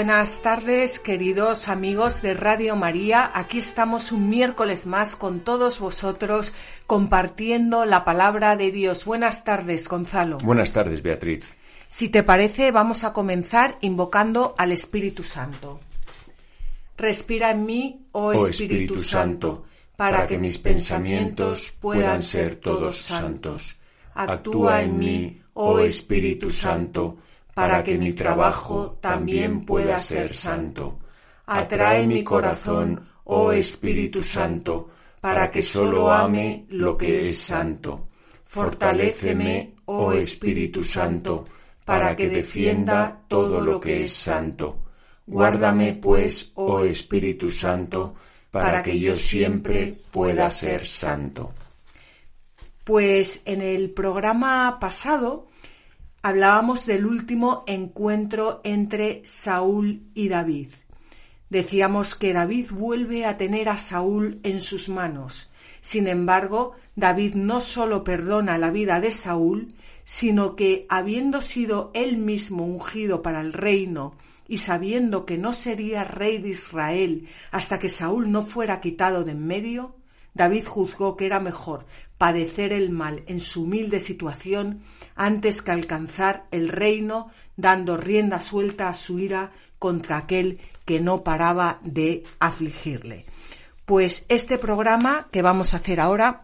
Buenas tardes, queridos amigos de Radio María. Aquí estamos un miércoles más con todos vosotros compartiendo la palabra de Dios. Buenas tardes, Gonzalo. Buenas tardes, Beatriz. Si te parece, vamos a comenzar invocando al Espíritu Santo. Respira en mí, oh, oh Espíritu, Santo, para que mis pensamientos puedan ser todos santos. Actúa en mí, oh, oh Espíritu Santo, para que mi trabajo también pueda ser santo. Atrae mi corazón, oh Espíritu Santo, para que sólo ame lo que es santo. Fortaléceme, oh Espíritu Santo, para que defienda todo lo que es santo. Guárdame, pues, oh Espíritu Santo, para que yo siempre pueda ser santo. Pues en el programa pasado hablábamos del último encuentro entre Saúl y David. Decíamos que David vuelve a tener a Saúl en sus manos. Sin embargo, David no sólo perdona la vida de Saúl, sino que, habiendo sido él mismo ungido para el reino y sabiendo que no sería rey de Israel hasta que Saúl no fuera quitado de en medio, David juzgó que era mejor padecer el mal en su humilde situación antes que alcanzar el reino dando rienda suelta a su ira contra aquel que no paraba de afligirle. Pues este programa que vamos a hacer ahora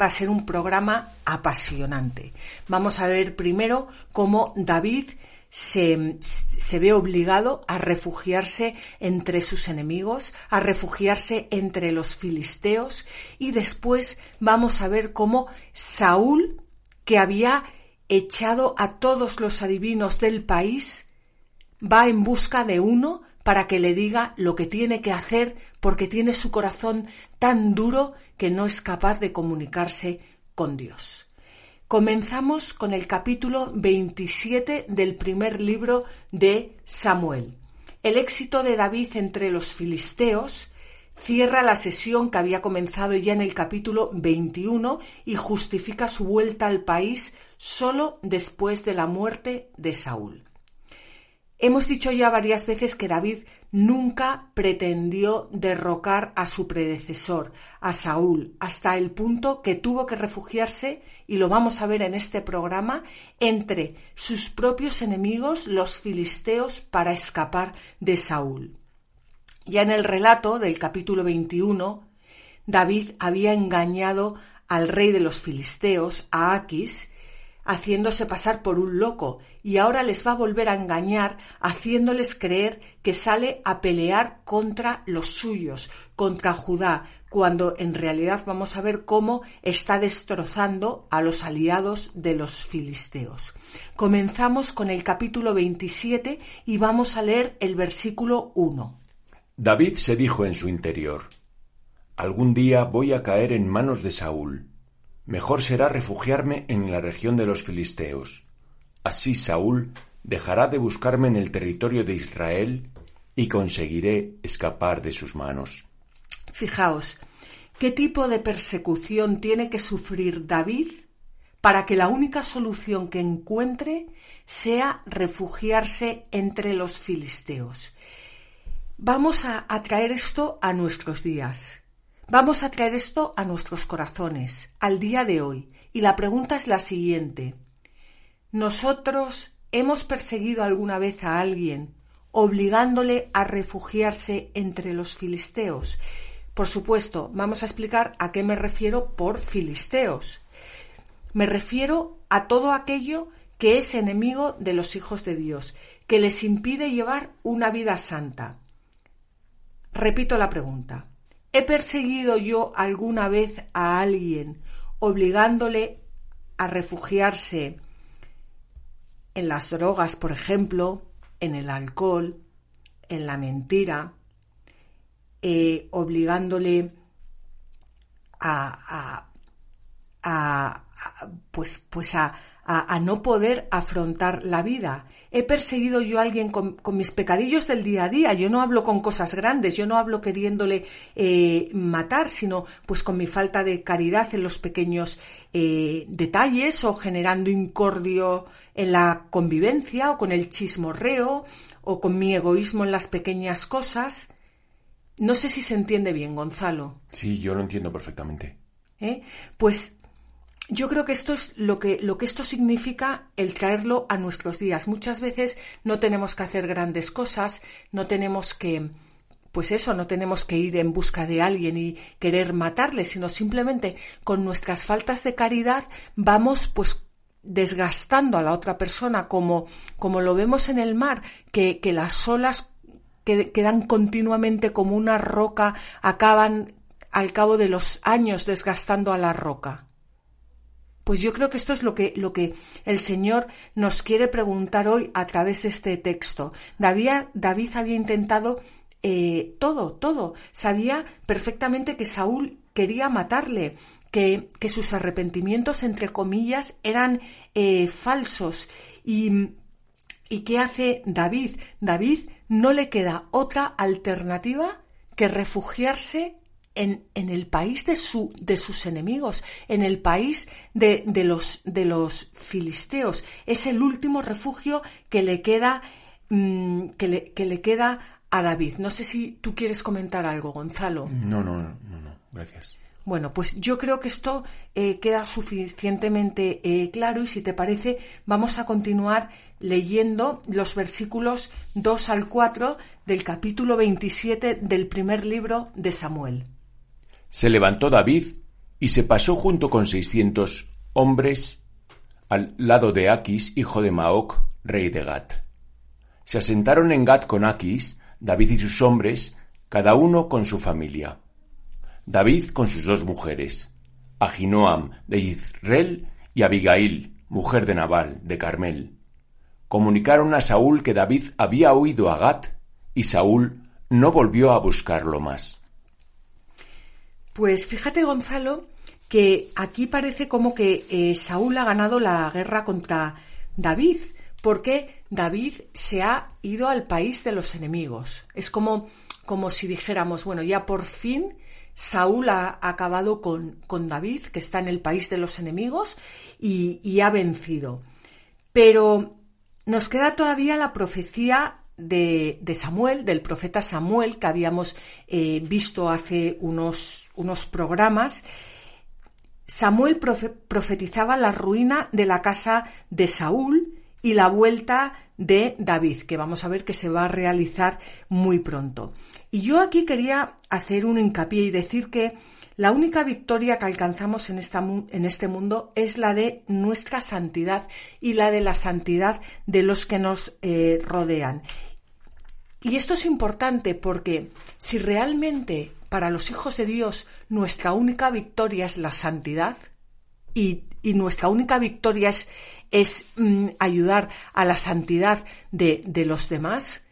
va a ser un programa apasionante. Vamos a ver primero cómo David se, ve obligado a refugiarse entre sus enemigos, a refugiarse entre los filisteos y después vamos a ver cómo Saúl, que había echado a todos los adivinos del país, va en busca de uno para que le diga lo que tiene que hacer porque tiene su corazón tan duro que no es capaz de comunicarse con Dios. Comenzamos con el capítulo 27 del primer libro de Samuel. El éxito de David entre los filisteos cierra la sesión que había comenzado ya en el capítulo 21 y justifica su vuelta al país solo después de la muerte de Saúl. Hemos dicho ya varias veces que David nunca pretendió derrocar a su predecesor, a Saúl, hasta el punto que tuvo que refugiarse, y lo vamos a ver en este programa, entre sus propios enemigos, los filisteos, para escapar de Saúl. Ya en el relato del capítulo 21, David había engañado al rey de los filisteos, a Aquis, haciéndose pasar por un loco, y ahora les va a volver a engañar, haciéndoles creer que sale a pelear contra los suyos, contra Judá, cuando en realidad vamos a ver cómo está destrozando a los aliados de los filisteos. Comenzamos con el capítulo 27 y vamos a leer el versículo 1. David se dijo en su interior, Algún día voy a caer en manos de Saúl Mejor será refugiarme en la región de los filisteos. Así Saúl dejará de buscarme en el territorio de Israel y conseguiré escapar de sus manos. Fijaos, ¿qué tipo de persecución tiene que sufrir David para que la única solución que encuentre sea refugiarse entre los filisteos? Vamos a, traer esto a nuestros días. Vamos a traer esto a nuestros corazones, al día de hoy, y la pregunta es la siguiente. ¿Nosotros hemos perseguido alguna vez a alguien obligándole a refugiarse entre los filisteos? Por supuesto, vamos a explicar a qué me refiero por filisteos. Me refiero a todo aquello que es enemigo de los hijos de Dios, que les impide llevar una vida santa. Repito la pregunta. ¿He perseguido yo alguna vez a alguien obligándole a refugiarse en las drogas, por ejemplo, en el alcohol, en la mentira, eh, obligándole a, pues, pues a, a, no poder afrontar la vida. He perseguido yo a alguien con, mis pecadillos del día a día. Yo no hablo con cosas grandes, yo no hablo queriéndole eh, matar, sino pues con mi falta de caridad en los pequeños eh, detalles o generando incordio en la convivencia o con el chismorreo o con mi egoísmo en las pequeñas cosas. No sé si se entiende bien, Gonzalo. Sí, yo lo entiendo perfectamente. ¿Eh? Pues yo creo que esto es lo que, lo que esto significa el traerlo a nuestros días. Muchas veces no tenemos que hacer grandes cosas, no tenemos que, pues eso, no tenemos que ir en busca de alguien y querer matarle, sino simplemente con nuestras faltas de caridad vamos pues desgastando a la otra persona como, como lo vemos en el mar, que, que las olas que quedan continuamente como una roca acaban al cabo de los años desgastando a la roca. Pues yo creo que esto es lo que, lo que el Señor nos quiere preguntar hoy a través de este texto. David, David había intentado eh, todo, todo. Sabía perfectamente que Saúl quería matarle, que, que sus arrepentimientos, entre comillas, eran eh, falsos. Y, ¿Y qué hace David? David no le queda otra alternativa que refugiarse en, en, el país de, su, de, sus enemigos, en el país de, de, los, de, los, filisteos. Es el último refugio que le queda, mm, que, le, que, le, queda a David. No sé si tú quieres comentar algo, Gonzalo. No, no, no, no, gracias. Bueno, pues yo creo que esto eh, queda suficientemente eh, claro y si te parece vamos a continuar leyendo los versículos 2 al 4 del capítulo 27 del primer libro de Samuel. Se levantó David y se pasó junto con seiscientos hombres al lado de Aquis, hijo de Maoc, rey de Gat. Se asentaron en Gat con Aquis, David y sus hombres, cada uno con su familia. David con sus dos mujeres, Ahinoam de Israel y Abigail, mujer de Nabal, de Carmel. Comunicaron a Saúl que David había huido a Gat y Saúl no volvió a buscarlo más. Pues fíjate, Gonzalo, que aquí parece como que eh, Saúl ha ganado la guerra contra David, porque David se ha ido al país de los enemigos. Es como, como si dijéramos, bueno, ya por fin Saúl ha acabado con, con David, que está en el país de los enemigos, y, ha vencido. Pero nos queda todavía la profecía de, Samuel, del profeta Samuel, que habíamos eh, visto hace unos, unos programas, Samuel profetizaba la ruina de la casa de Saúl y la vuelta de David, que vamos a ver que se va a realizar muy pronto. Y yo aquí quería hacer un hincapié y decir que la única victoria que alcanzamos en, esta, en, este mundo es la de nuestra santidad y la de la santidad de los que nos eh, rodean. Y esto es importante porque si realmente para los hijos de Dios nuestra única victoria es la santidad y, nuestra única victoria es, es mm, ayudar a la santidad de, de los demás,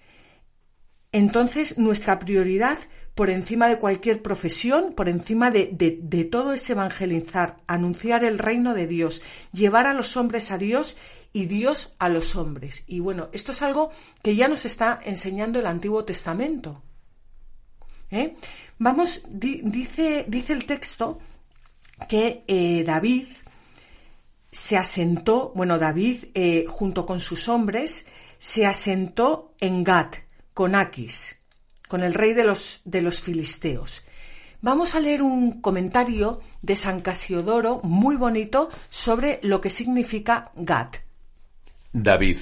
entonces nuestra prioridad por encima de cualquier profesión, por encima de, todo es evangelizar, anunciar el reino de Dios, llevar a los hombres a Dios y Dios a los hombres. Y bueno, esto es algo que ya nos está enseñando el Antiguo Testamento. ¿Eh? Vamos, dice, dice el texto que eh, David se asentó, bueno, David eh, junto con sus hombres se asentó en Gat, con Aquis con el rey de los, de los filisteos. Vamos a leer un comentario de San Casiodoro muy bonito sobre lo que significa Gad. David,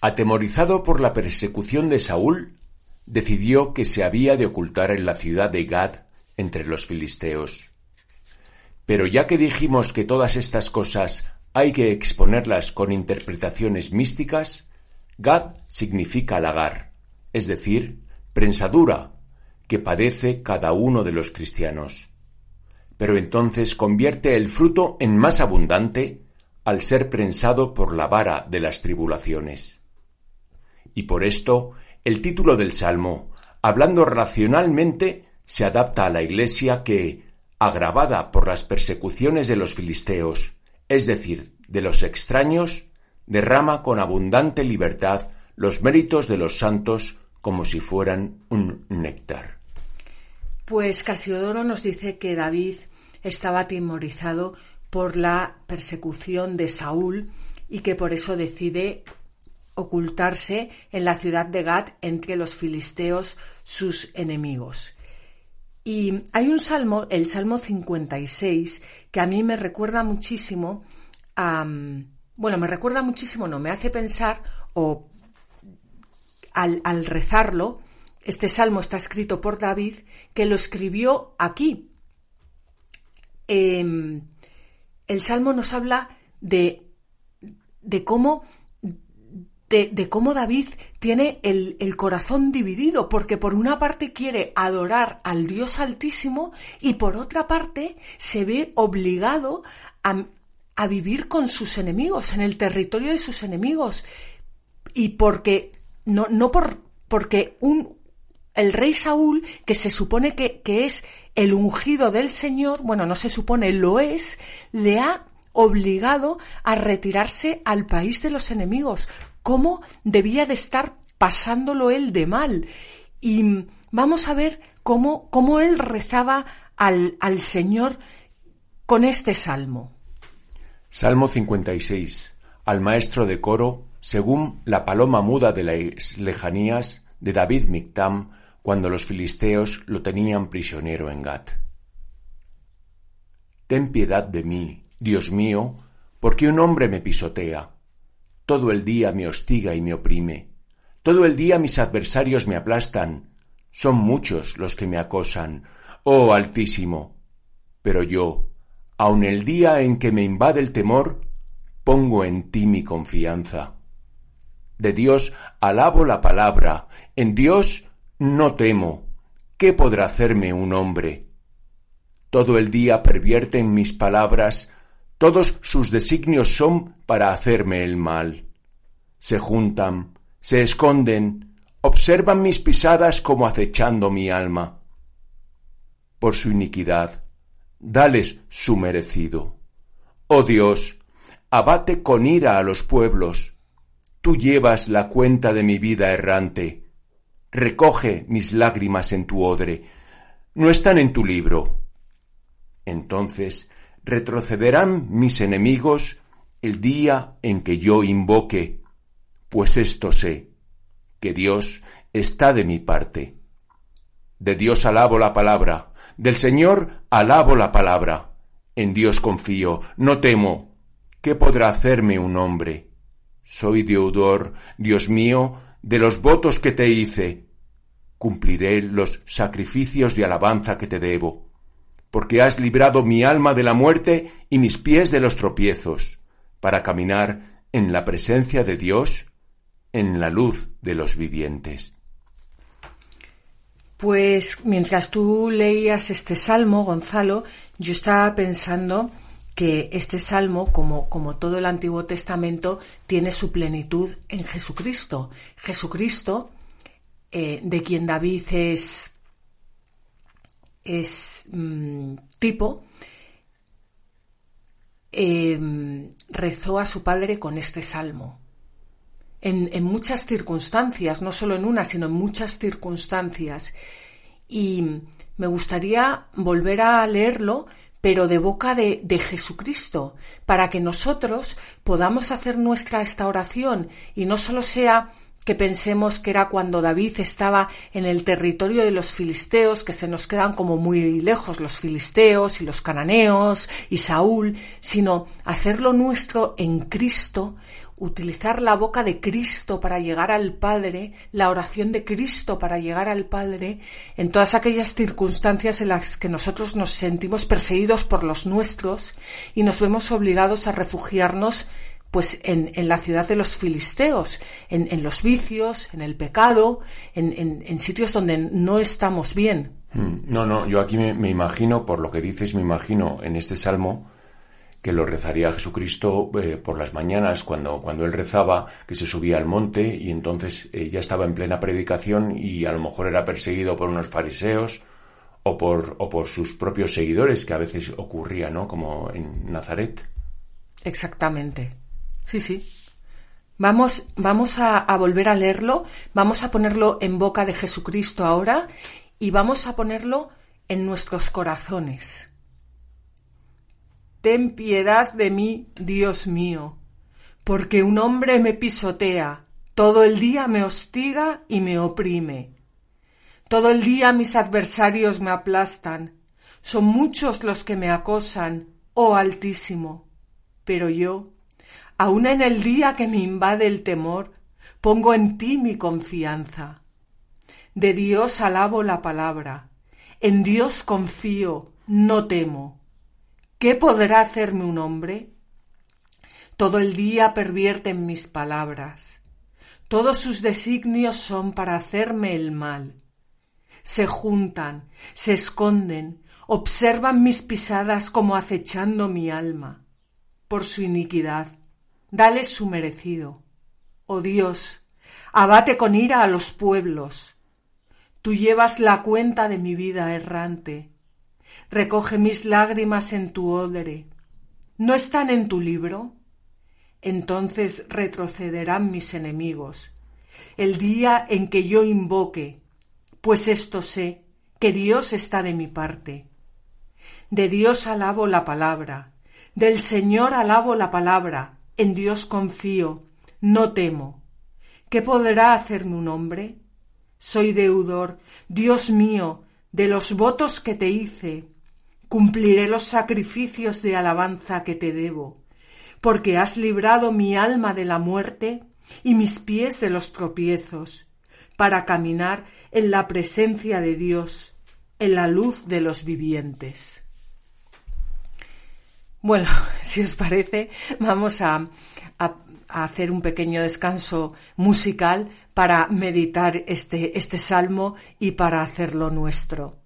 atemorizado por la persecución de Saúl, decidió que se había de ocultar en la ciudad de Gad entre los filisteos. Pero ya que dijimos que todas estas cosas hay que exponerlas con interpretaciones místicas, Gad significa lagar, es decir, prensadura que padece cada uno de los cristianos. Pero entonces convierte el fruto en más abundante al ser prensado por la vara de las tribulaciones. Y por esto el título del Salmo, hablando racionalmente, se adapta a la Iglesia que, agravada por las persecuciones de los filisteos, es decir, de los extraños, derrama con abundante libertad los méritos de los santos como si fueran un néctar. Pues Casiodoro nos dice que David estaba atemorizado por la persecución de Saúl y que por eso decide ocultarse en la ciudad de Gat entre los filisteos, sus enemigos. Y hay un salmo, el Salmo 56, que a mí me recuerda muchísimo a... Bueno, me recuerda muchísimo, no, me hace pensar, o al, rezarlo, este salmo está escrito por David, que lo escribió aquí. Em, el salmo nos habla de, de cómo de, cómo David tiene el, el, corazón dividido, porque por una parte quiere adorar al Dios Altísimo y por otra parte se ve obligado a, a vivir con sus enemigos, en el territorio de sus enemigos. Y porque, no, no por, porque un, el rey Saúl, que se supone que, que es el ungido del Señor, bueno, no se supone, lo es, le ha obligado a retirarse al país de los enemigos, cómo debía de estar pasándolo él de mal. Y vamos a ver cómo, cómo él rezaba al, al Señor con este salmo. Salmo 56. Al maestro de coro, según la paloma muda de las lejanías de David Mictam, cuando los filisteos lo tenían prisionero en Gat. Ten piedad de mí, Dios mío, porque un hombre me pisotea todo el día me hostiga y me oprime. Todo el día mis adversarios me aplastan. Son muchos los que me acosan. Oh Altísimo. Pero yo, aun el día en que me invade el temor, pongo en ti mi confianza. De Dios alabo la palabra, en Dios no temo. ¿Qué podrá hacerme un hombre? Todo el día pervierten mis palabras todos sus designios son para hacerme el mal. Se juntan, se esconden, observan mis pisadas como acechando mi alma. Por su iniquidad, dales su merecido. Oh Dios, abate con ira a los pueblos. Tú llevas la cuenta de mi vida errante. Recoge mis lágrimas en tu odre. No están en tu libro. Entonces retrocederán mis enemigos el día en que yo invoque, pues esto sé, que Dios está de mi parte. De Dios alabo la palabra, del Señor alabo la palabra. En Dios confío, no temo. ¿Qué podrá hacerme un hombre? Soy deudor, Dios mío, de los votos que te hice. Cumpliré los sacrificios de alabanza que te debo porque has librado mi alma de la muerte y mis pies de los tropiezos, para caminar en la presencia de Dios, en la luz de los vivientes. Pues mientras tú leías este salmo, Gonzalo, yo estaba pensando que este salmo, como, como todo el Antiguo Testamento, tiene su plenitud en Jesucristo. Jesucristo, eh, de quien David es es mm, tipo, em, rezó a su padre con este salmo. En, en, muchas circunstancias, no solo en una, sino en muchas circunstancias. Y me gustaría volver a leerlo, pero de boca de, de Jesucristo, para que nosotros podamos hacer nuestra esta oración y no solo sea que pensemos que era cuando David estaba en el territorio de los filisteos, que se nos quedan como muy lejos los filisteos y los cananeos y Saúl, sino hacerlo nuestro en Cristo, utilizar la boca de Cristo para llegar al Padre, la oración de Cristo para llegar al Padre, en todas aquellas circunstancias en las que nosotros nos sentimos perseguidos por los nuestros y nos vemos obligados a refugiarnos pues en, en, la ciudad de los filisteos, en, en los vicios, en el pecado, en, sitios donde no estamos bien. Hmm. No, no, yo aquí me, imagino, por lo que dices, me imagino en este salmo que lo rezaría Jesucristo eh, por las mañanas, cuando, cuando él rezaba, que se subía al monte y entonces eh, ya estaba en plena predicación y a lo mejor era perseguido por unos fariseos o por, o por sus propios seguidores, que a veces ocurría, ¿no? Como en Nazaret. Exactamente. Sí, sí. Vamos, vamos a, a, volver a leerlo, vamos a ponerlo en boca de Jesucristo ahora y vamos a ponerlo en nuestros corazones. Ten piedad de mí, Dios mío, porque un hombre me pisotea, todo el día me hostiga y me oprime. Todo el día mis adversarios me aplastan, son muchos los que me acosan, oh Altísimo. Pero yo, aun en el día que me invade el temor, pongo en ti mi confianza. De Dios alabo la palabra, en Dios confío, no temo. ¿Qué podrá hacerme un hombre? Todo el día pervierten mis palabras. Todos sus designios son para hacerme el mal. Se juntan, se esconden, observan mis pisadas como acechando mi alma. Por su iniquidad, dale su merecido. Oh Dios, abate con ira a los pueblos. Tú llevas la cuenta de mi vida errante. Recoge mis lágrimas en tu odre. ¿No están en tu libro? Entonces retrocederán mis enemigos. El día en que yo invoque, pues esto sé, que Dios está de mi parte. De Dios alabo la palabra, del Señor alabo la palabra, en Dios confío, no temo. ¿Qué podrá hacerme un hombre? Soy deudor, Dios mío, de los votos que te hice. Cumpliré los sacrificios de alabanza que te debo, porque has librado mi alma de la muerte y mis pies de los tropiezos, para caminar en la presencia de Dios, en la luz de los vivientes. Bueno, si os parece, vamos a, hacer un pequeño descanso musical para meditar este, este salmo y para hacerlo nuestro.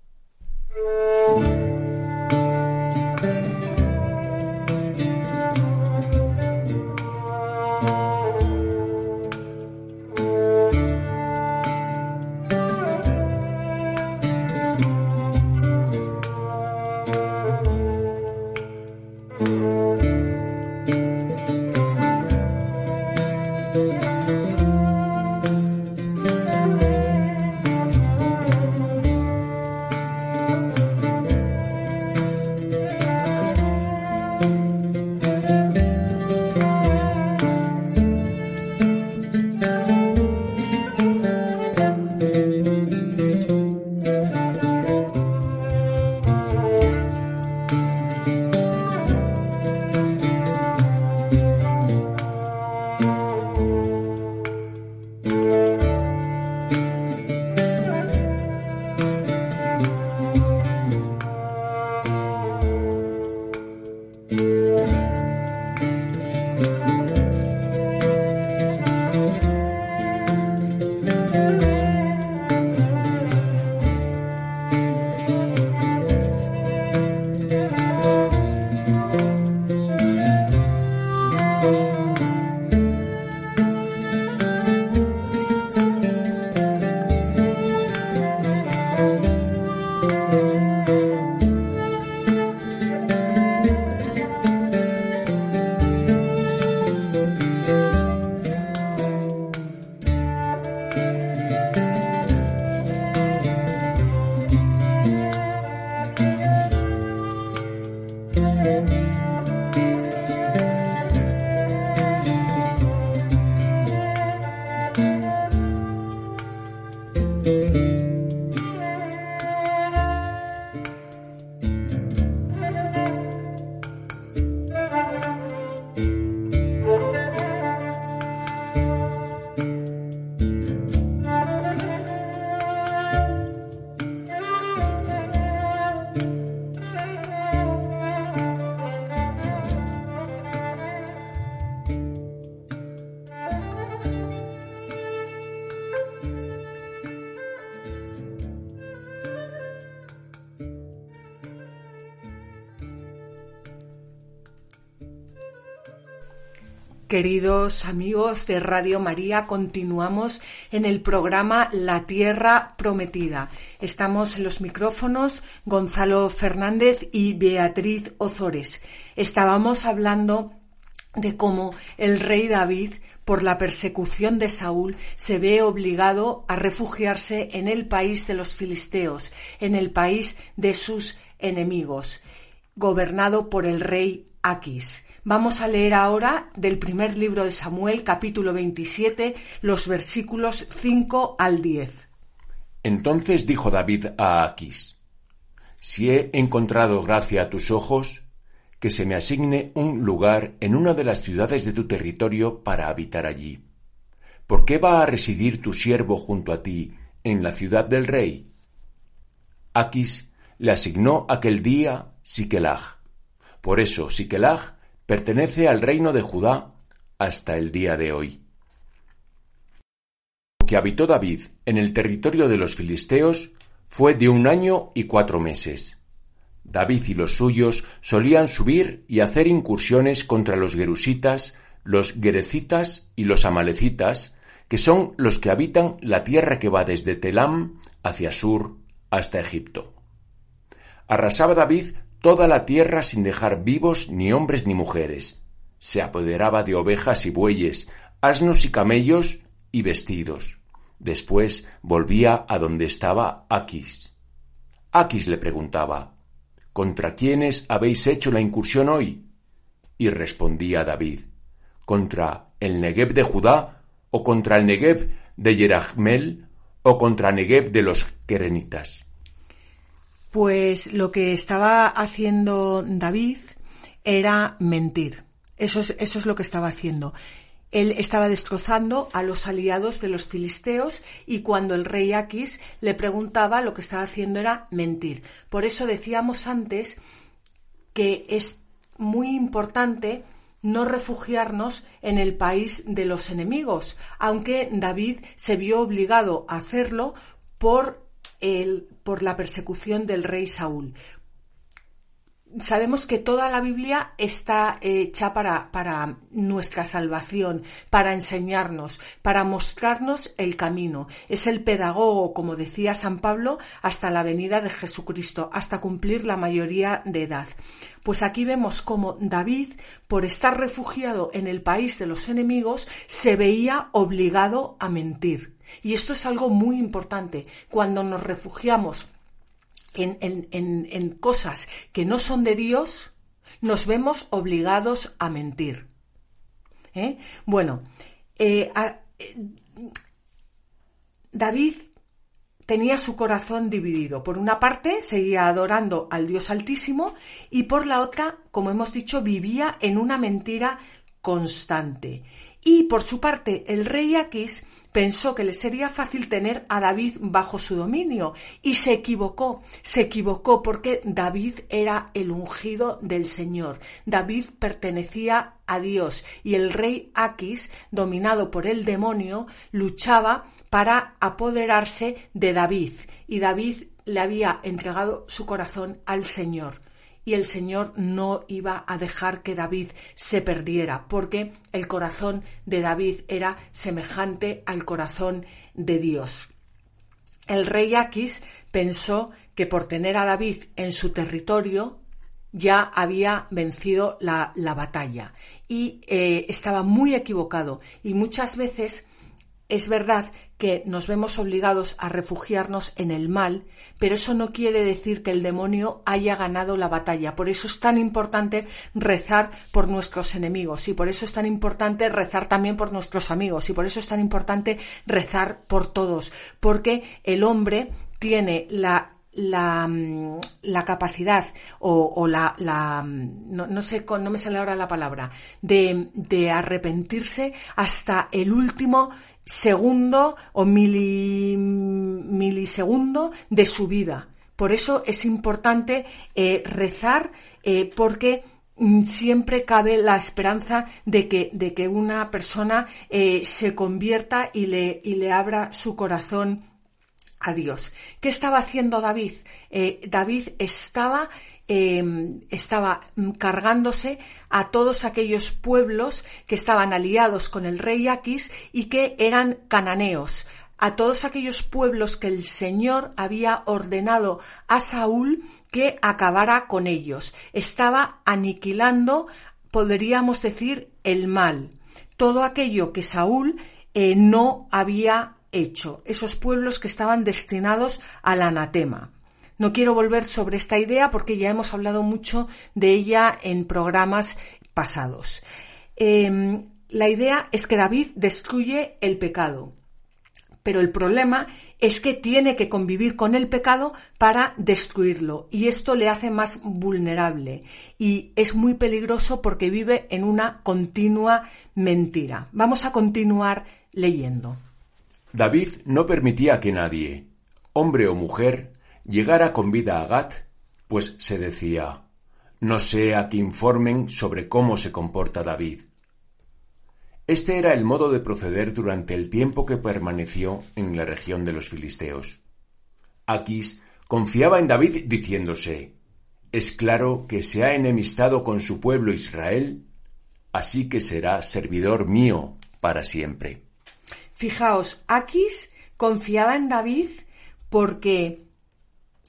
Queridos amigos de Radio María, continuamos en el programa La Tierra Prometida. Estamos en los micrófonos Gonzalo Fernández y Beatriz Ozores. Estábamos hablando de cómo el rey David, por la persecución de Saúl, se ve obligado a refugiarse en el país de los filisteos, en el país de sus enemigos, gobernado por el rey Aquis. Vamos a leer ahora del primer libro de Samuel, capítulo 27, los versículos 5 al 10. Entonces dijo David a Aquis, Si he encontrado gracia a tus ojos, que se me asigne un lugar en una de las ciudades de tu territorio para habitar allí. ¿Por qué va a residir tu siervo junto a ti en la ciudad del rey? Aquis le asignó aquel día Siquelag. Por eso Siquelag pertenece al reino de Judá hasta el día de hoy. Lo que habitó David en el territorio de los filisteos fue de un año y cuatro meses. David y los suyos solían subir y hacer incursiones contra los gerusitas, los gerecitas y los amalecitas, que son los que habitan la tierra que va desde Telam hacia sur hasta Egipto. Arrasaba David toda la tierra sin dejar vivos ni hombres ni mujeres. Se apoderaba de ovejas y bueyes, asnos y camellos y vestidos. Después volvía a donde estaba Aquis. Aquis le preguntaba, ¿Contra quiénes habéis hecho la incursión hoy? Y respondía David, ¿contra el Negev de Judá, o contra el Negev de Yerachmel, o contra Negev de los Querenitas? Pues lo que estaba haciendo David era mentir. Eso es, eso es lo que estaba haciendo. Él estaba destrozando a los aliados de los filisteos y cuando el rey Aquis le preguntaba lo que estaba haciendo era mentir. Por eso decíamos antes que es muy importante no refugiarnos en el país de los enemigos, aunque David se vio obligado a hacerlo por el, por la persecución del rey Saúl. Sabemos que toda la Biblia está hecha para, para, nuestra salvación, para enseñarnos, para mostrarnos el camino. Es el pedagogo, como decía San Pablo, hasta la venida de Jesucristo, hasta cumplir la mayoría de edad. Pues aquí vemos cómo David, por estar refugiado en el país de los enemigos, se veía obligado a mentir. Y esto es algo muy importante. Cuando nos refugiamos en, cosas que no son de Dios, nos vemos obligados a mentir. ¿Eh? Bueno, eh, eh, David tenía su corazón dividido. Por una parte, seguía adorando al Dios Altísimo y por la otra, como hemos dicho, vivía en una mentira constante. Y por su parte, el rey Aquis pensó que le sería fácil tener a David bajo su dominio y se equivocó, se equivocó porque David era el ungido del Señor. David pertenecía a Dios y el rey Aquis, dominado por el demonio, luchaba para apoderarse de David y David le había entregado su corazón al Señor y el Señor no iba a dejar que David se perdiera, porque el corazón de David era semejante al corazón de Dios. El rey Aquis pensó que por tener a David en su territorio ya había vencido la, batalla y eh, estaba muy equivocado y muchas veces es verdad que nos vemos obligados a refugiarnos en el mal, pero eso no quiere decir que el demonio haya ganado la batalla. Por eso es tan importante rezar por nuestros enemigos y por eso es tan importante rezar también por nuestros amigos y por eso es tan importante rezar por todos, porque el hombre tiene la la, mm, capacidad o, la, mm, no, sé, no me sale ahora la palabra, de, de arrepentirse hasta el último segundo o milisegundo de su vida. Por eso es importante eh, rezar eh, porque mm, siempre cabe la esperanza de que, de que una persona eh, se convierta y le, y le abra su corazón a Dios. ¿Qué estaba haciendo David? David estaba Em, estaba cargándose a todos aquellos pueblos que estaban aliados con el rey Aquis y que eran cananeos, a todos aquellos pueblos que el Señor había ordenado a Saúl que acabara con ellos. Estaba aniquilando podríamos decir el mal, todo aquello que Saúl eh, no había hecho, esos pueblos que estaban destinados al anatema. No quiero volver sobre esta idea porque ya hemos hablado mucho de ella en programas pasados. Em, la idea es que David destruye el pecado, pero el problema es que tiene que convivir con el pecado para destruirlo y esto le hace más vulnerable y es muy peligroso porque vive en una continua mentira. Vamos a continuar leyendo. David no permitía que nadie, hombre o mujer, llegara con vida a Gat, pues se decía, no sea que informen sobre cómo se comporta David. Este era el modo de proceder durante el tiempo que permaneció en la región de los filisteos. Aquis confiaba en David diciéndose, es claro que se ha enemistado con su pueblo Israel, así que será servidor mío para siempre. Fijaos, Aquis confiaba en David porque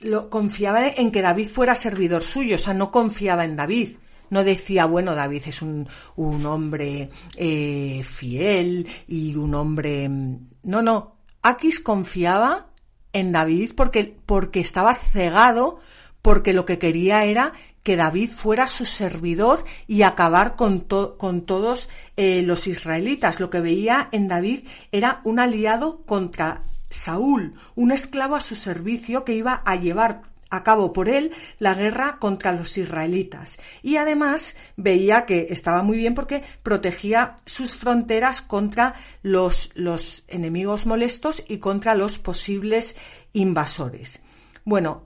lo, confiaba en que David fuera servidor suyo, o sea, no confiaba en David. No decía, bueno, David es un, un hombre eh, fiel y un hombre... No, no. Aquis confiaba en David porque, porque estaba cegado, porque lo que quería era que David fuera su servidor y acabar con, con todos eh, los israelitas. Lo que veía en David era un aliado contra Saúl, un esclavo a su servicio que iba a llevar a cabo por él la guerra contra los israelitas. Y además veía que estaba muy bien porque protegía sus fronteras contra los, enemigos molestos y contra los posibles invasores. Bueno,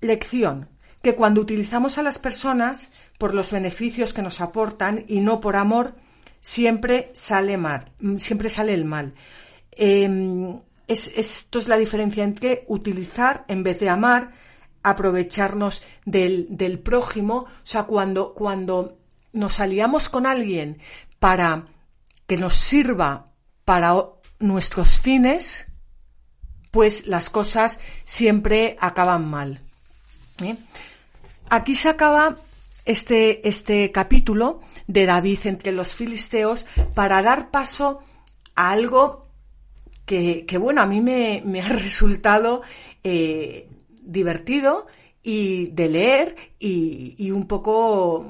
lección que cuando utilizamos a las personas por los beneficios que nos aportan y no por amor, siempre sale mal, siempre sale el mal. Esto es la diferencia entre utilizar en vez de amar, aprovecharnos del, del prójimo, o sea, cuando, cuando nos aliamos con alguien para que nos sirva para nuestros fines, pues las cosas siempre acaban mal. ¿eh? Aquí se acaba este, este capítulo de David entre los filisteos para dar paso a algo que, bueno, a mí me, ha resultado eh, divertido y de leer y, un poco,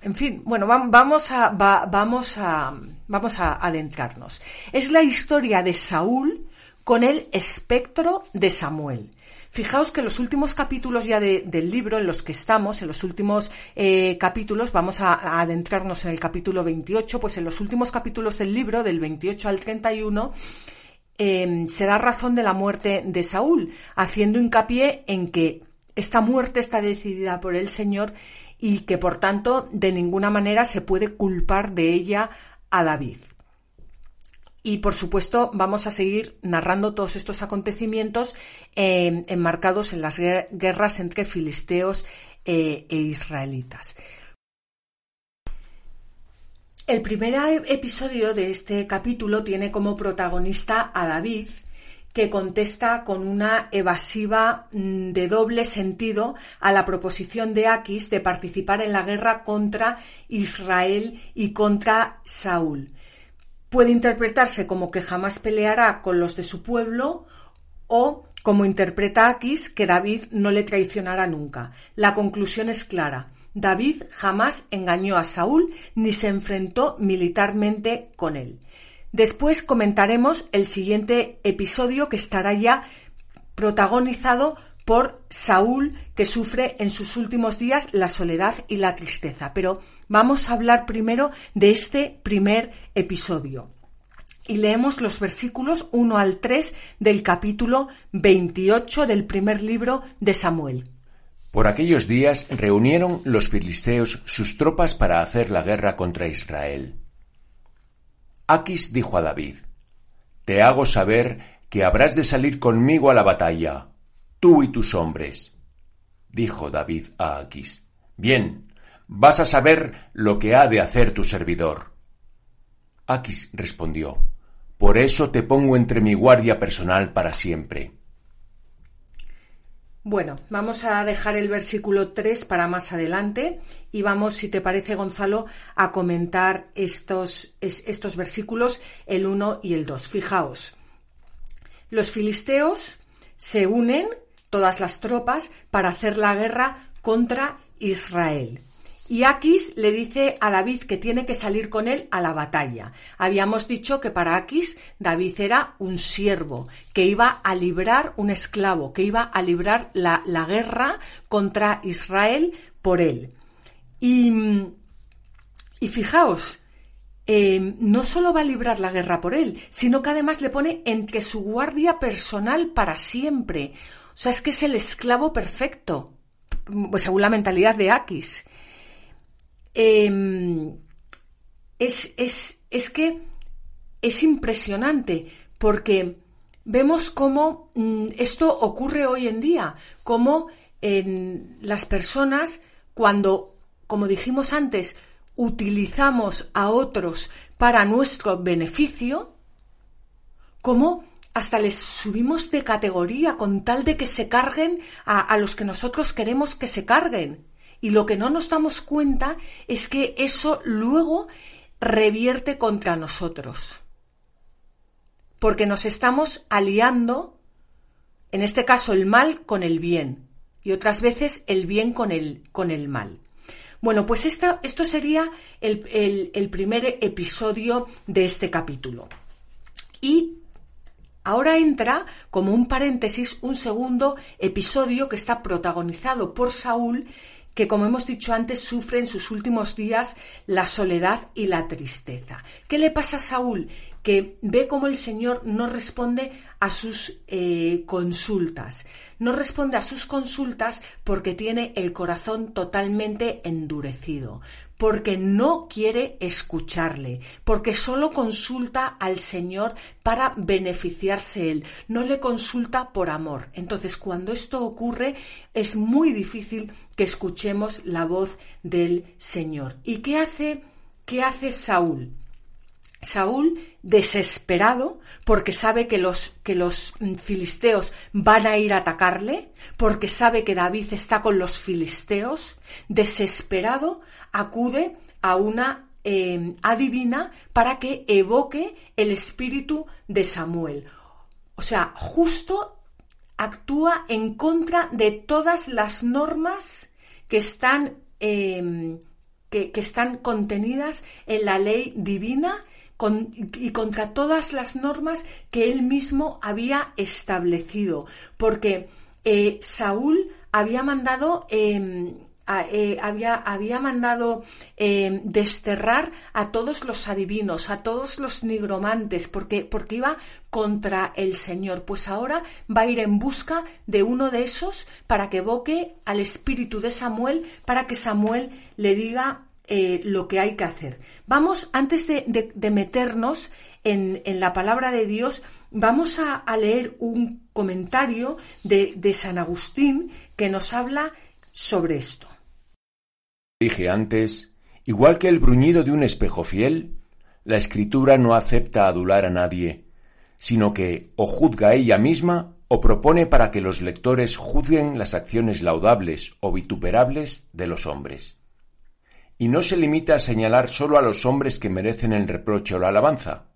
en fin, bueno, vamos a, vamos a, vamos a adentrarnos. Es la historia de Saúl con el espectro de Samuel. Fijaos que los últimos capítulos ya del libro en los que estamos, en los últimos eh, capítulos, vamos a, adentrarnos en el capítulo 28, pues en los últimos capítulos del libro, del 28 al 31, em, se da razón de la muerte de Saúl, haciendo hincapié en que esta muerte está decidida por el Señor y que por tanto de ninguna manera se puede culpar de ella a David. Y por supuesto vamos a seguir narrando todos estos acontecimientos eh, enmarcados en las guerras entre filisteos eh, e israelitas. El primer episodio de este capítulo tiene como protagonista a David, que contesta con una evasiva mm, de doble sentido a la proposición de Aquis de participar en la guerra contra Israel y contra Saúl puede interpretarse como que jamás peleará con los de su pueblo o como interpreta Aquis que David no le traicionará nunca. La conclusión es clara. David jamás engañó a Saúl ni se enfrentó militarmente con él. Después comentaremos el siguiente episodio que estará ya protagonizado por Saúl, que sufre en sus últimos días la soledad y la tristeza. Pero vamos a hablar primero de este primer episodio. Y leemos los versículos 1 al 3 del capítulo 28 del primer libro de Samuel. Por aquellos días reunieron los filisteos sus tropas para hacer la guerra contra Israel. Aquis dijo a David, Te hago saber que habrás de salir conmigo a la batalla tú y tus hombres. Dijo David a Aquis, Bien, vas a saber lo que ha de hacer tu servidor. Aquis respondió, Por eso te pongo entre mi guardia personal para siempre. Bueno, vamos a dejar el versículo 3 para más adelante y vamos, si te parece, Gonzalo, a comentar estos, estos versículos, el 1 y el 2. Fijaos, los filisteos se unen, todas las tropas, para hacer la guerra contra Israel. Y Aquis le dice a David que tiene que salir con él a la batalla. Habíamos dicho que para Aquis David era un siervo, que iba a librar un esclavo, que iba a librar la, guerra contra Israel por él. Y, fijaos, eh, no solo va a librar la guerra por él, sino que además le pone entre su guardia personal para siempre. O sea, es que es el esclavo perfecto, pues según la mentalidad de Aquis. Em, es, es, que es impresionante porque vemos cómo mm, esto ocurre hoy en día, cómo en las personas cuando, como dijimos antes, utilizamos a otros para nuestro beneficio, cómo hasta les subimos de categoría con tal de que se carguen a los que nosotros queremos que se carguen. Y lo que no nos damos cuenta es que eso luego revierte contra nosotros. Porque nos estamos aliando, en este caso el mal con el bien, y otras veces el bien con el, con el mal. Bueno, pues esta, esto sería el, el primer episodio de este capítulo. Y Ahora entra, como un paréntesis, un segundo episodio que está protagonizado por Saúl que, como hemos dicho antes, sufre en sus últimos días la soledad y la tristeza. ¿Qué le pasa a Saúl? Que ve cómo el Señor no responde a sus eh, consultas. No responde a sus consultas porque tiene el corazón totalmente endurecido, porque no quiere escucharle, porque solo consulta al Señor para beneficiarse él, no le consulta por amor. Entonces, cuando esto ocurre, es muy difícil que escuchemos la voz del Señor. ¿Y qué hace, qué hace Saúl? Saúl, desesperado, porque sabe que los, que los filisteos van a ir a atacarle, porque sabe que David está con los filisteos, desesperado, acude a una em, adivina para que evoque el espíritu de Samuel. O sea, justo actúa en contra de todas las normas que están, em, que están contenidas en la ley divina y contra todas las normas que él mismo había establecido, porque eh, Saúl había mandado eh, había, había, mandado em, desterrar a todos los adivinos, a todos los nigromantes, porque, porque iba contra el Señor. Pues ahora va a ir en busca de uno de esos para que evoque al espíritu de Samuel, para que Samuel le diga eh, lo que hay que hacer. Vamos, antes de, meternos en, la palabra de Dios, vamos a, leer un comentario de, de, San Agustín que nos habla sobre esto. Dije antes, igual que el bruñido de un espejo fiel, la escritura no acepta adular a nadie, sino que o juzga ella misma o propone para que los lectores juzguen las acciones laudables o vituperables de los hombres y no se limita a señalar sólo a los hombres que merecen el reproche o la alabanza.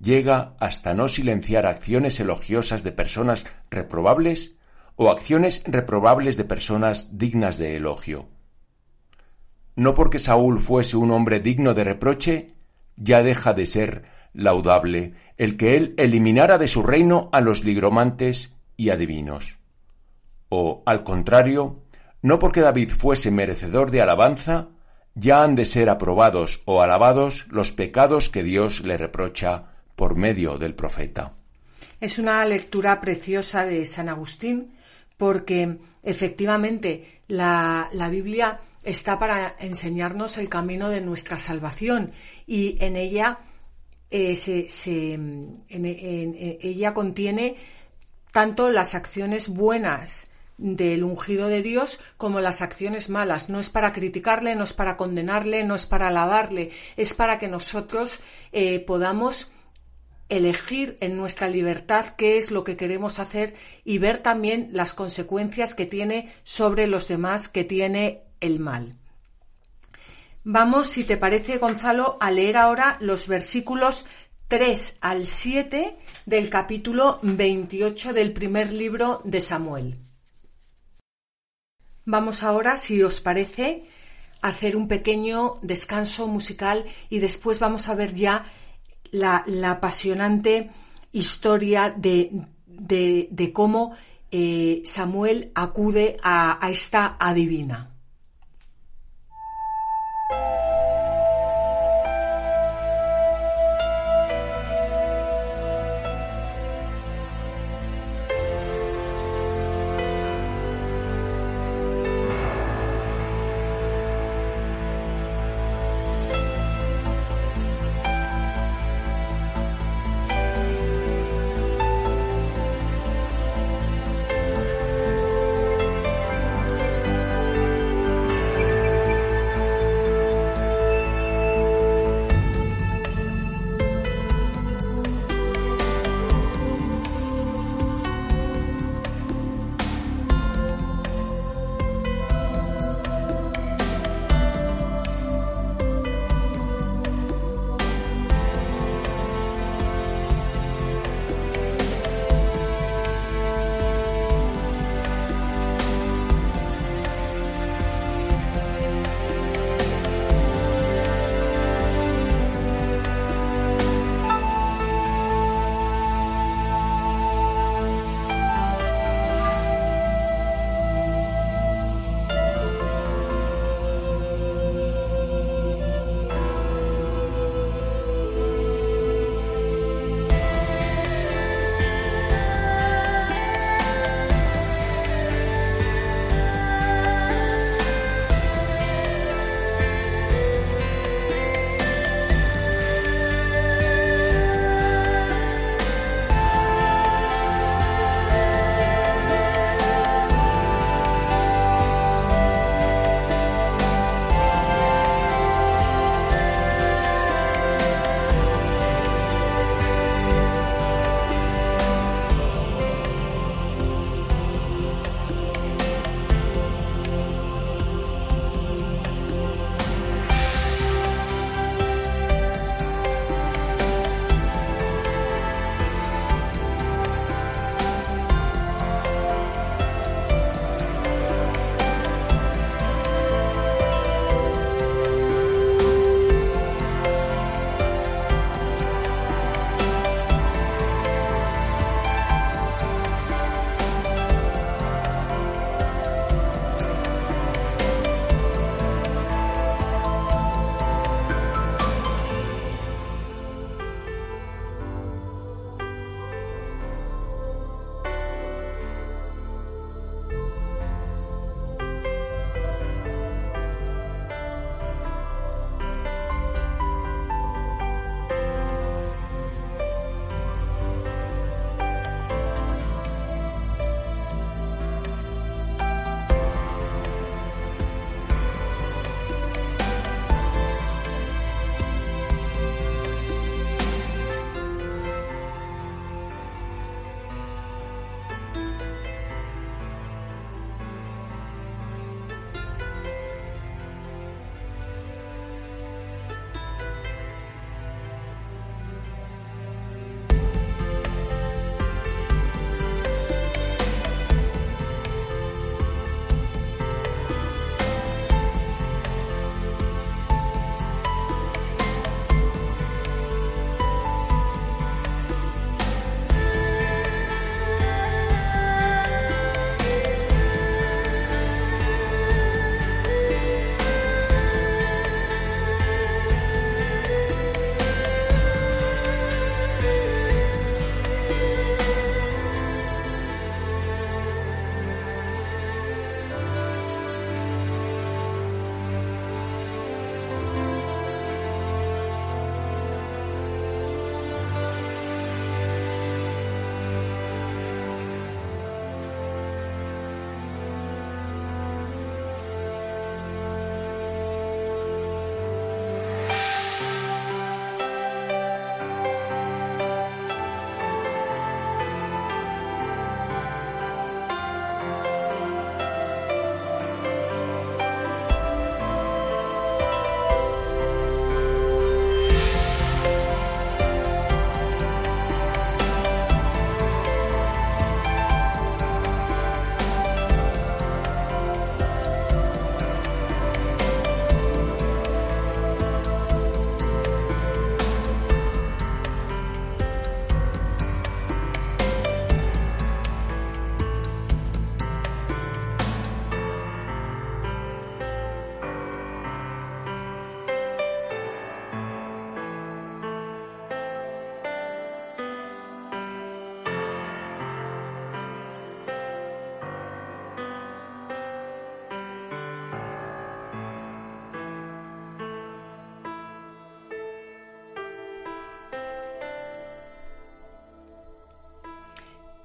Llega hasta no silenciar acciones elogiosas de personas reprobables o acciones reprobables de personas dignas de elogio. No porque Saúl fuese un hombre digno de reproche, ya deja de ser laudable el que él eliminara de su reino a los ligromantes y adivinos. O, al contrario, no porque David fuese merecedor de alabanza, ya han de ser aprobados o alabados los pecados que Dios le reprocha por medio del profeta. Es una lectura preciosa de San Agustín porque efectivamente la, Biblia está para enseñarnos el camino de nuestra salvación y en ella eh, ella contiene tanto las acciones buenas del ungido de Dios como las acciones malas. No es para criticarle, no es para condenarle, no es para alabarle, es para que nosotros eh, podamos elegir en nuestra libertad qué es lo que queremos hacer y ver también las consecuencias que tiene sobre los demás, que tiene el mal. Vamos, si te parece, Gonzalo, a leer ahora los versículos 3 al 7 del capítulo 28 del primer libro de Samuel. Vamos ahora, si os parece, a hacer un pequeño descanso musical y después vamos a ver ya la, apasionante historia de, de, cómo eh, Samuel acude a esta adivina.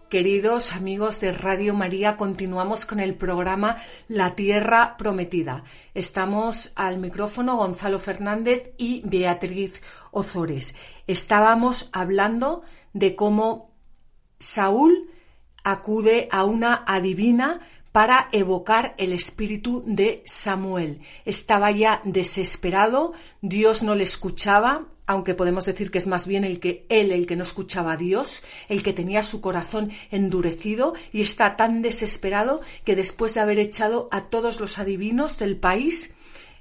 Queridos amigos de Radio María, continuamos con el programa La Tierra Prometida. Estamos al micrófono Gonzalo Fernández y Beatriz Ozores. Estábamos hablando de cómo Saúl acude a una adivina para evocar el espíritu de Samuel. Estaba ya desesperado, Dios no le escuchaba, aunque podemos decir que es más bien el que él el que no escuchaba a Dios, el que tenía su corazón endurecido y está tan desesperado que después de haber echado a todos los adivinos del país,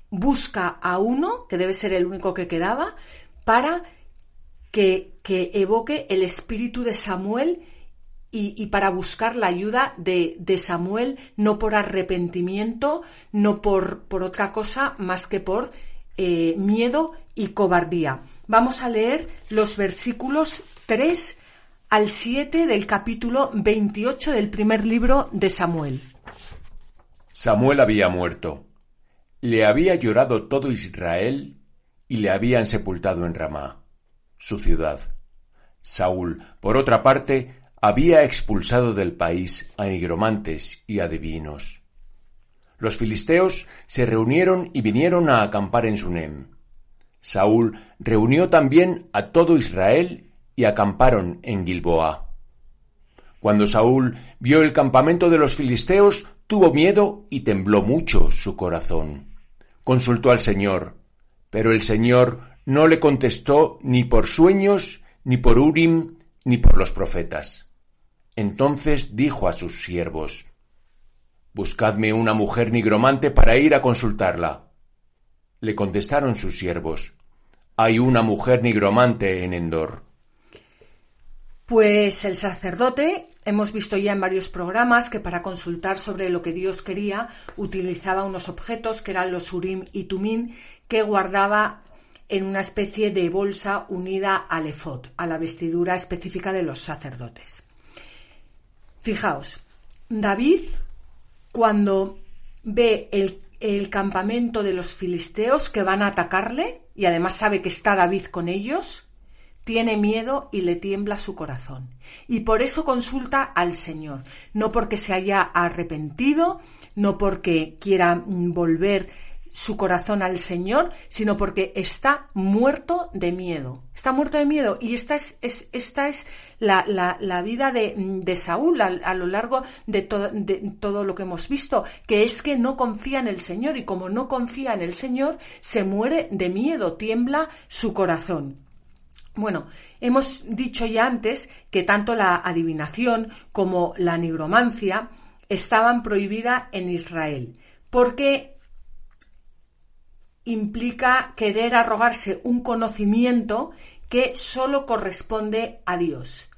busca a uno, que debe ser el único que quedaba, para que, que evoque el espíritu de Samuel y, para buscar la ayuda de, de, Samuel, no por arrepentimiento, no por, por otra cosa más que por eh, miedo y cobardía. Vamos a leer los versículos 3 al 7 del capítulo 28 del primer libro de Samuel. Samuel había muerto. Le había llorado todo Israel y le habían sepultado en Ramá, su ciudad. Saúl, por otra parte, había expulsado del país a nigromantes y adivinos. Los filisteos se reunieron y vinieron a acampar en Sunem. Saúl reunió también a todo Israel y acamparon en Gilboa. Cuando Saúl vio el campamento de los filisteos, tuvo miedo y tembló mucho su corazón. Consultó al Señor, pero el Señor no le contestó ni por sueños, ni por Urim, ni por los profetas. Entonces dijo a sus siervos, Buscadme una mujer nigromante para ir a consultarla. Le contestaron sus siervos, Hay una mujer nigromante en Endor. Pues el sacerdote, hemos visto ya en varios programas que para consultar sobre lo que Dios quería utilizaba unos objetos que eran los Urim y Tumim que guardaba en una especie de bolsa unida al efod, a la vestidura específica de los sacerdotes. Fijaos, David, cuando ve el el campamento de los filisteos que van a atacarle, y además sabe que está David con ellos, tiene miedo y le tiembla su corazón. Y por eso consulta al Señor, no porque se haya arrepentido, no porque quiera volver su corazón al Señor, sino porque está muerto de miedo. Está muerto de miedo. Y esta es, esta es la, la, vida de, de Saúl a, lo largo de, de todo lo que hemos visto, que es que no confía en el Señor y como no confía en el Señor, se muere de miedo, tiembla su corazón. Bueno, hemos dicho ya antes que tanto la adivinación como la nigromancia estaban prohibidas en Israel, porque implica querer arrogarse un conocimiento que solo corresponde a Dios.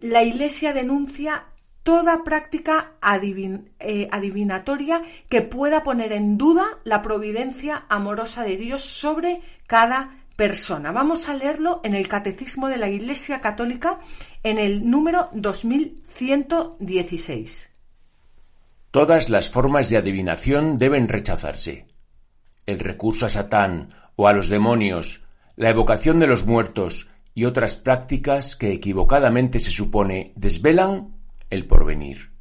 La Iglesia denuncia toda práctica eh, adivinatoria que pueda poner en duda la providencia amorosa de Dios sobre cada persona. Vamos a leerlo en el Catecismo de la Iglesia Católica en el número 2116. Todas las formas de adivinación deben rechazarse el recurso a Satán o a los demonios, la evocación de los muertos y otras prácticas que equivocadamente se supone desvelan el porvenir.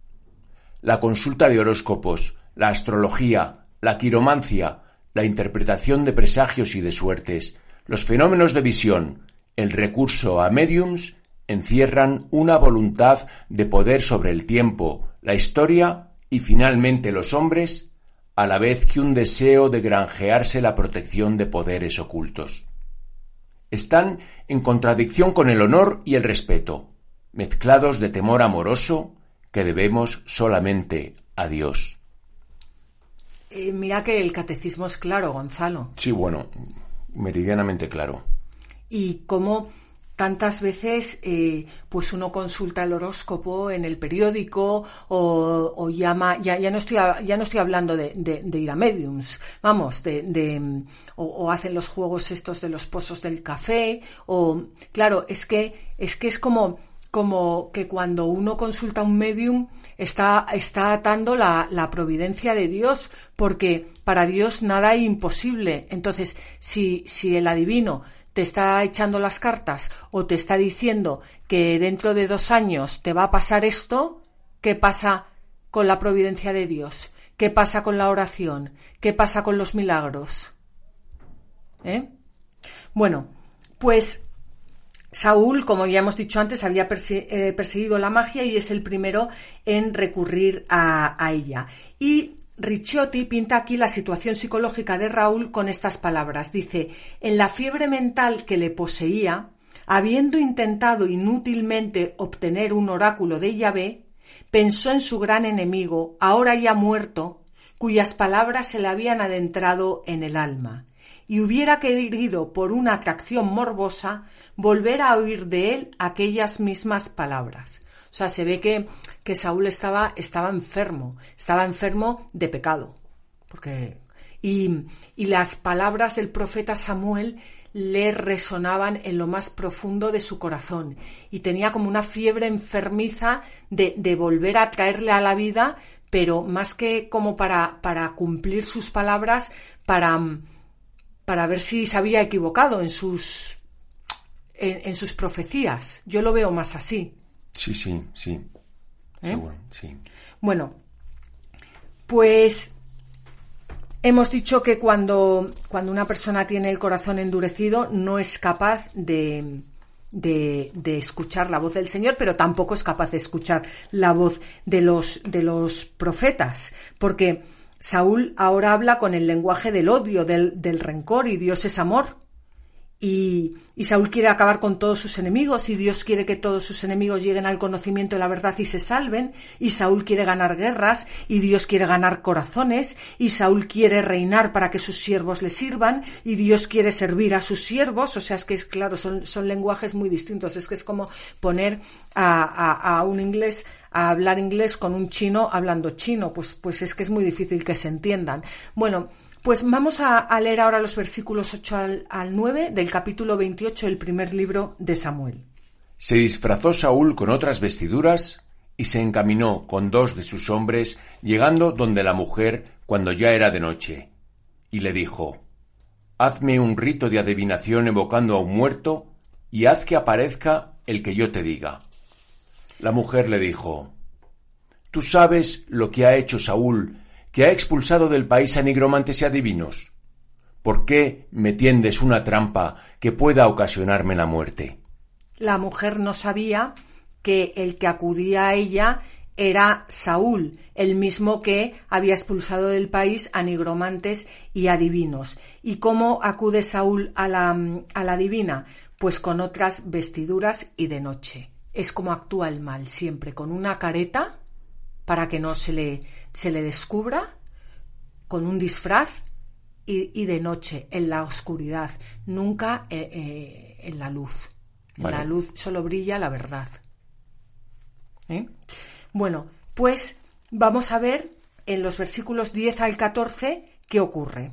La consulta de horóscopos, la astrología, la quiromancia, la interpretación de presagios y de suertes, los fenómenos de visión, el recurso a mediums encierran una voluntad de poder sobre el tiempo, la historia y finalmente los hombres a la vez que un deseo de granjearse la protección de poderes ocultos. Están en contradicción con el honor y el respeto, mezclados de temor amoroso que debemos solamente a Dios. Eh, mira que el catecismo es claro, Gonzalo. Sí, bueno, meridianamente claro. Y cómo tantas veces eh, pues uno consulta el horóscopo en el periódico o, llama ya, ya no estoy ya no estoy hablando de, ir a mediums vamos de, o, hacen los juegos estos de los pozos del café o claro es que es que es como como que cuando uno consulta un medium está, está atando la, la, providencia de Dios, porque para Dios nada es imposible. Entonces, si, si el adivino te está echando las cartas o te está diciendo que dentro de dos años te va a pasar esto, ¿qué pasa con la providencia de Dios? ¿Qué pasa con la oración? ¿Qué pasa con los milagros? ¿Eh? Bueno, pues Saúl, como ya hemos dicho antes, había eh, perseguido la magia y es el primero en recurrir a, a ella. Y Ricciotti pinta aquí la situación psicológica de Raúl con estas palabras. Dice, en la fiebre mental que le poseía, habiendo intentado inútilmente obtener un oráculo de Yahvé, pensó en su gran enemigo, ahora ya muerto, cuyas palabras se le habían adentrado en el alma, y hubiera querido por una atracción morbosa volver a oír de él aquellas mismas palabras. O sea, se ve que, que Saúl estaba, estaba enfermo, estaba enfermo de pecado. Porque, y, y las palabras del profeta Samuel le resonaban en lo más profundo de su corazón y tenía como una fiebre enfermiza de, de, volver a traerle a la vida, pero más que como para, para cumplir sus palabras, para, para ver si se había equivocado en sus, en, en sus profecías. Yo lo veo más así. Sí, sí, sí. ¿Eh? sí. Bueno, pues hemos dicho que cuando, cuando una persona tiene el corazón endurecido no es capaz de, de, de, escuchar la voz del Señor, pero tampoco es capaz de escuchar la voz de los, de los profetas, porque Saúl ahora habla con el lenguaje del odio, del, del rencor, y Dios es amor. Y, Saúl quiere acabar con todos sus enemigos y Dios quiere que todos sus enemigos lleguen al conocimiento de la verdad y se salven. Y Saúl quiere ganar guerras y Dios quiere ganar corazones. Y Saúl quiere reinar para que sus siervos le sirvan y Dios quiere servir a sus siervos. O sea, es que es claro, son, son lenguajes muy distintos. Es que es como poner a, a un inglés a hablar inglés con un chino hablando chino. Pues, pues es que es muy difícil que se entiendan. Bueno, pues vamos a, leer ahora los versículos 8 al, al 9 del capítulo 28 del primer libro de Samuel. Se disfrazó Saúl con otras vestiduras y se encaminó con dos de sus hombres, llegando donde la mujer cuando ya era de noche, y le dijo Hazme un rito de adivinación evocando a un muerto, y haz que aparezca el que yo te diga. La mujer le dijo Tú sabes lo que ha hecho Saúl que ha expulsado del país a nigromantes y adivinos? ¿Por qué me tiendes una trampa que pueda ocasionarme la muerte? La mujer no sabía que el que acudía a ella era Saúl, el mismo que había expulsado del país a nigromantes y adivinos. ¿Y cómo acude Saúl a la, a la divina? Pues con otras vestiduras y de noche. Es como actúa el mal, siempre con una careta para que no se le, se le descubra con un disfraz y, de noche, en la oscuridad, nunca eh, eh, en la luz. En la luz solo brilla la verdad. ¿Eh? Bueno, pues vamos a ver en los versículos 10 al 14 qué ocurre.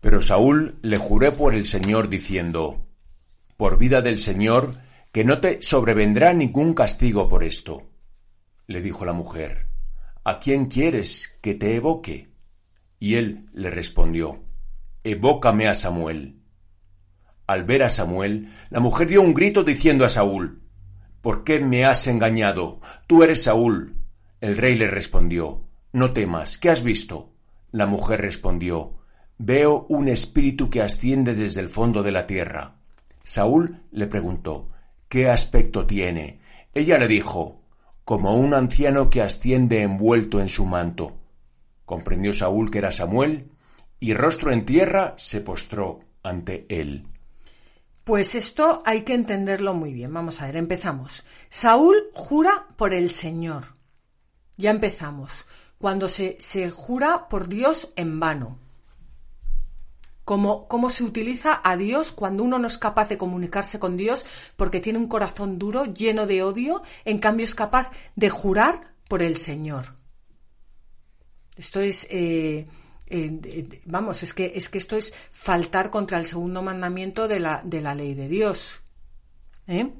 Pero Saúl le juré por el Señor diciendo, por vida del Señor, que no te sobrevendrá ningún castigo por esto. Le dijo la mujer, ¿A quién quieres que te evoque? Y él le respondió, Evócame a Samuel. Al ver a Samuel, la mujer dio un grito diciendo a Saúl, ¿Por qué me has engañado? Tú eres Saúl. El rey le respondió, No temas, ¿qué has visto? La mujer respondió, Veo un espíritu que asciende desde el fondo de la tierra. Saúl le preguntó, ¿Qué aspecto tiene? Ella le dijo, como un anciano que asciende envuelto en su manto. Comprendió Saúl que era Samuel, y rostro en tierra se postró ante él. Pues esto hay que entenderlo muy bien. Vamos a ver, empezamos. Saúl jura por el Señor. Ya empezamos. Cuando se, se jura por Dios en vano cómo, cómo se utiliza a Dios cuando uno no es capaz de comunicarse con Dios porque tiene un corazón duro, lleno de odio, en cambio es capaz de jurar por el Señor. Esto es, eh, eh, vamos, es que, es que esto es faltar contra el segundo mandamiento de la, de la ley de Dios. ¿Eh?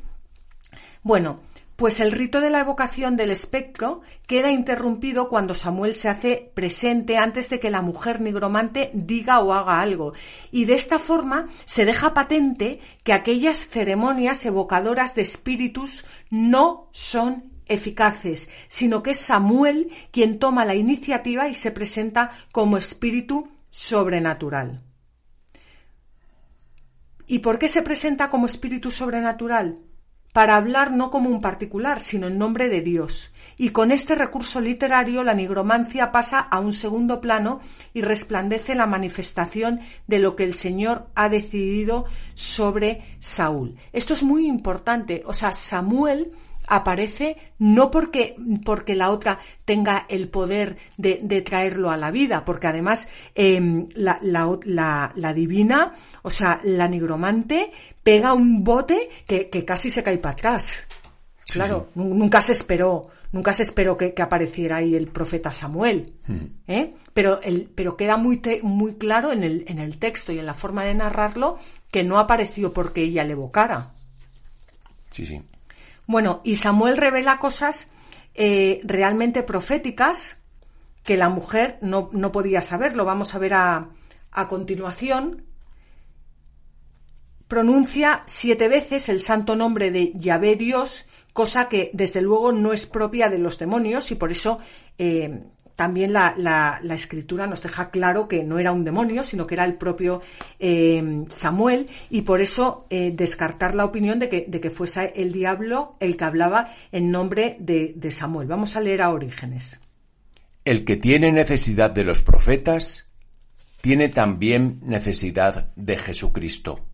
Bueno, Pues el rito de la evocación del espectro queda interrumpido cuando Samuel se hace presente antes de que la mujer nigromante diga o haga algo. Y de esta forma se deja patente que aquellas ceremonias evocadoras de espíritus no son eficaces, sino que es Samuel quien toma la iniciativa y se presenta como espíritu sobrenatural. ¿Y por qué se presenta como espíritu sobrenatural? Para hablar no como un particular, sino en nombre de Dios. Y con este recurso literario la nigromancia pasa a un segundo plano y resplandece la manifestación de lo que el Señor ha decidido sobre Saúl. Esto es muy importante. O sea, Samuel aparece no porque, porque la otra tenga el poder de, traerlo a la vida, porque además em, la, la, divina, o sea, la nigromante, pega un bote que, casi se cae para atrás. Claro, nunca se esperó, nunca se esperó que, apareciera ahí el profeta Samuel. Hmm. ¿eh? Pero, el, pero queda muy, muy claro en el, en el texto y en la forma de narrarlo que no apareció porque ella le evocara. Sí, sí. Bueno, y Samuel revela cosas eh, realmente proféticas que la mujer no, podía saber. Lo vamos a ver a, a continuación. Pronuncia siete veces el santo nombre de Yahvé Dios, cosa que desde luego no es propia de los demonios y por eso eh, también la, escritura nos deja claro que no era un demonio, sino que era el propio eh, Samuel, y por eso eh, descartar la opinión de que, de que, fuese el diablo el que hablaba en nombre de, de Samuel. Vamos a leer a Orígenes. El que tiene necesidad de los profetas, tiene también necesidad de Jesucristo.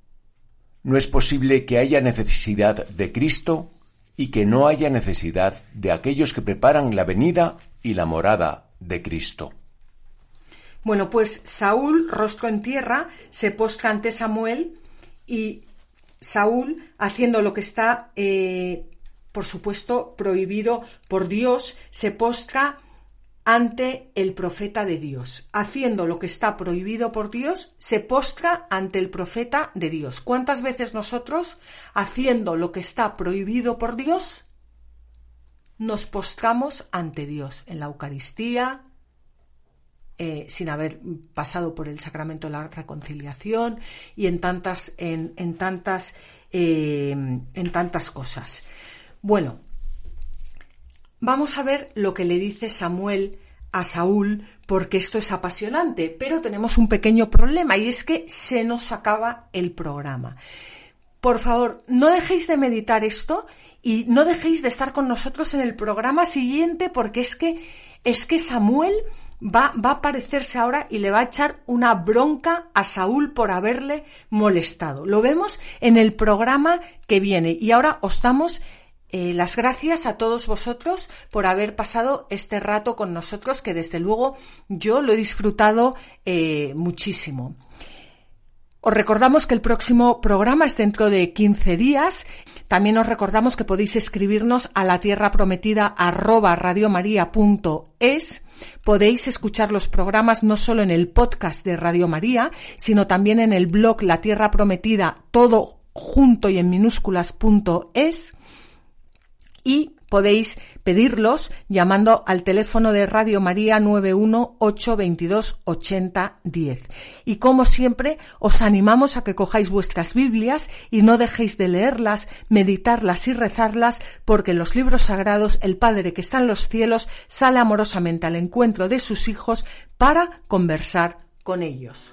No es posible que haya necesidad de Cristo y que no haya necesidad de aquellos que preparan la venida y la morada de Cristo. Bueno, pues Saúl, rostro en tierra, se postra ante Samuel y Saúl, haciendo lo que está, eh, por supuesto, prohibido por Dios, se postra ante el profeta de Dios. Haciendo lo que está prohibido por Dios, se postra ante el profeta de Dios. ¿Cuántas veces nosotros, haciendo lo que está prohibido por Dios, nos postramos ante Dios en la Eucaristía, eh, sin haber pasado por el sacramento de la reconciliación y en tantas, en, tantas, eh, en tantas cosas. Bueno, vamos a ver lo que le dice Samuel a Saúl, porque esto es apasionante, pero tenemos un pequeño problema y es que se nos acaba el programa. Por favor, no dejéis de meditar esto y no dejéis de estar con nosotros en el programa siguiente porque es que es que Samuel va, va, a aparecerse ahora y le va a echar una bronca a Saúl por haberle molestado. Lo vemos en el programa que viene y ahora os damos eh, las gracias a todos vosotros por haber pasado este rato con nosotros que desde luego yo lo he disfrutado eh, muchísimo. Os recordamos que el próximo programa es dentro de 15 días. También os recordamos que podéis escribirnos a la tierra prometida arroba radiomaria.es. Podéis escuchar los programas no solo en el podcast de Radio María, sino también en el blog La Tierra Prometida, todo junto y en minúsculas.es. Y podéis pedirlos llamando al teléfono de Radio María 918228010. Y como siempre, os animamos a que cojáis vuestras Biblias y no dejéis de leerlas, meditarlas y rezarlas, porque en los libros sagrados el Padre que está en los cielos sale amorosamente al encuentro de sus hijos para conversar con ellos.